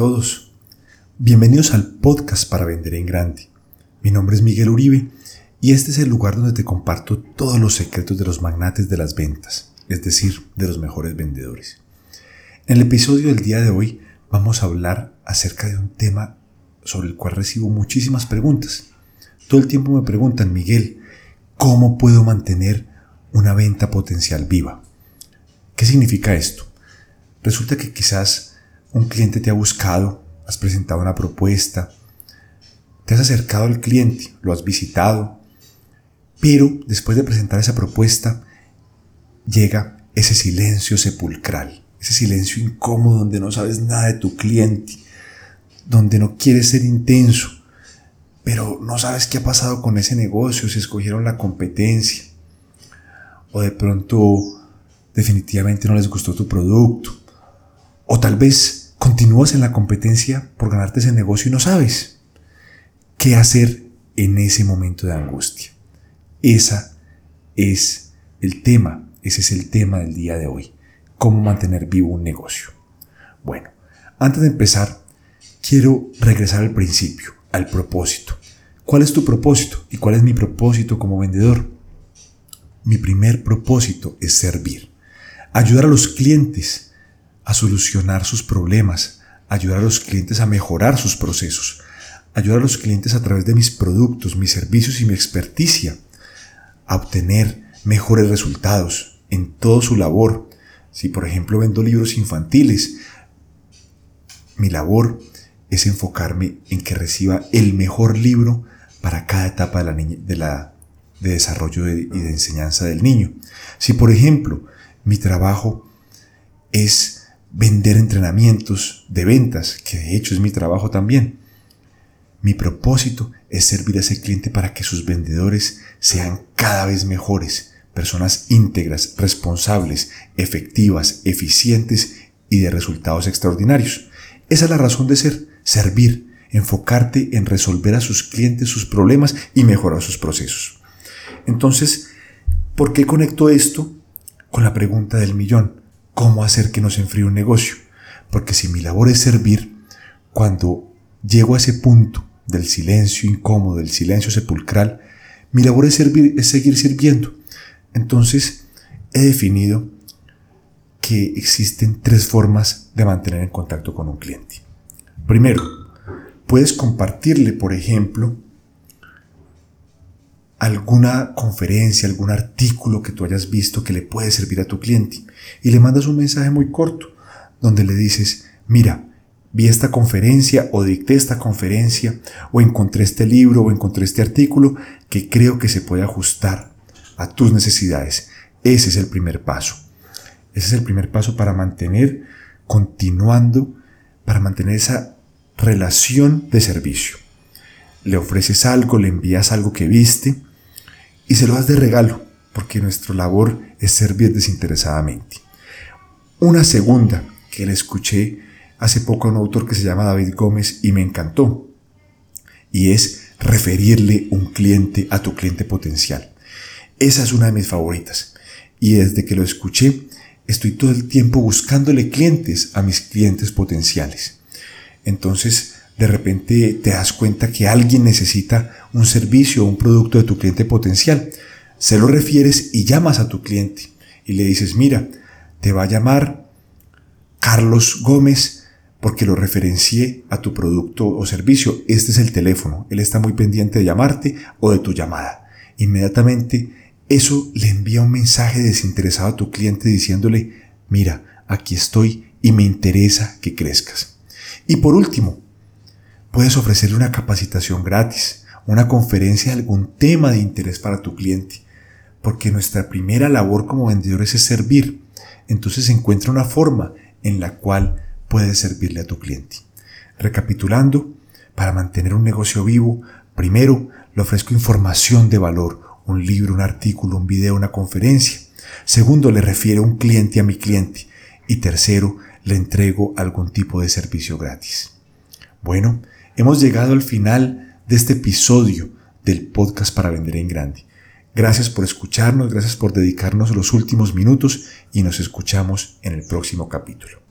todos. Bienvenidos al podcast para vender en grande. Mi nombre es Miguel Uribe y este es el lugar donde te comparto todos los secretos de los magnates de las ventas, es decir, de los mejores vendedores. En el episodio del día de hoy vamos a hablar acerca de un tema sobre el cual recibo muchísimas preguntas. Todo el tiempo me preguntan, Miguel, ¿cómo puedo mantener una venta potencial viva? ¿Qué significa esto? Resulta que quizás un cliente te ha buscado, has presentado una propuesta, te has acercado al cliente, lo has visitado, pero después de presentar esa propuesta llega ese silencio sepulcral, ese silencio incómodo donde no sabes nada de tu cliente, donde no quieres ser intenso, pero no sabes qué ha pasado con ese negocio, si escogieron la competencia, o de pronto definitivamente no les gustó tu producto, o tal vez continúas en la competencia por ganarte ese negocio y no sabes qué hacer en ese momento de angustia. Esa es el tema, ese es el tema del día de hoy. Cómo mantener vivo un negocio. Bueno, antes de empezar, quiero regresar al principio, al propósito. ¿Cuál es tu propósito y cuál es mi propósito como vendedor? Mi primer propósito es servir, ayudar a los clientes a solucionar sus problemas, ayudar a los clientes a mejorar sus procesos, ayudar a los clientes a través de mis productos, mis servicios y mi experticia a obtener mejores resultados en toda su labor. Si por ejemplo vendo libros infantiles, mi labor es enfocarme en que reciba el mejor libro para cada etapa de, la de, la, de desarrollo y de enseñanza del niño. Si por ejemplo mi trabajo es vender entrenamientos de ventas, que de hecho es mi trabajo también. Mi propósito es servir a ese cliente para que sus vendedores sean cada vez mejores, personas íntegras, responsables, efectivas, eficientes y de resultados extraordinarios. Esa es la razón de ser, servir, enfocarte en resolver a sus clientes sus problemas y mejorar sus procesos. Entonces, ¿por qué conecto esto con la pregunta del millón? Cómo hacer que no se enfríe un negocio. Porque si mi labor es servir, cuando llego a ese punto del silencio incómodo, del silencio sepulcral, mi labor es, servir, es seguir sirviendo. Entonces, he definido que existen tres formas de mantener en contacto con un cliente. Primero, puedes compartirle, por ejemplo, alguna conferencia, algún artículo que tú hayas visto que le puede servir a tu cliente y le mandas un mensaje muy corto donde le dices, mira, vi esta conferencia o dicté esta conferencia o encontré este libro o encontré este artículo que creo que se puede ajustar a tus necesidades. Ese es el primer paso. Ese es el primer paso para mantener continuando, para mantener esa relación de servicio. Le ofreces algo, le envías algo que viste, y se lo das de regalo, porque nuestra labor es servir desinteresadamente. Una segunda que le escuché hace poco a un autor que se llama David Gómez y me encantó, y es referirle un cliente a tu cliente potencial. Esa es una de mis favoritas, y desde que lo escuché, estoy todo el tiempo buscándole clientes a mis clientes potenciales. Entonces, de repente te das cuenta que alguien necesita un servicio o un producto de tu cliente potencial. Se lo refieres y llamas a tu cliente y le dices, mira, te va a llamar Carlos Gómez porque lo referencié a tu producto o servicio. Este es el teléfono. Él está muy pendiente de llamarte o de tu llamada. Inmediatamente eso le envía un mensaje desinteresado a tu cliente diciéndole, mira, aquí estoy y me interesa que crezcas. Y por último, Puedes ofrecerle una capacitación gratis, una conferencia de algún tema de interés para tu cliente, porque nuestra primera labor como vendedores es servir. Entonces encuentra una forma en la cual puedes servirle a tu cliente. Recapitulando, para mantener un negocio vivo, primero le ofrezco información de valor, un libro, un artículo, un video, una conferencia. Segundo, le refiero un cliente a mi cliente. Y tercero, le entrego algún tipo de servicio gratis. Bueno, Hemos llegado al final de este episodio del podcast para vender en grande. Gracias por escucharnos, gracias por dedicarnos los últimos minutos y nos escuchamos en el próximo capítulo.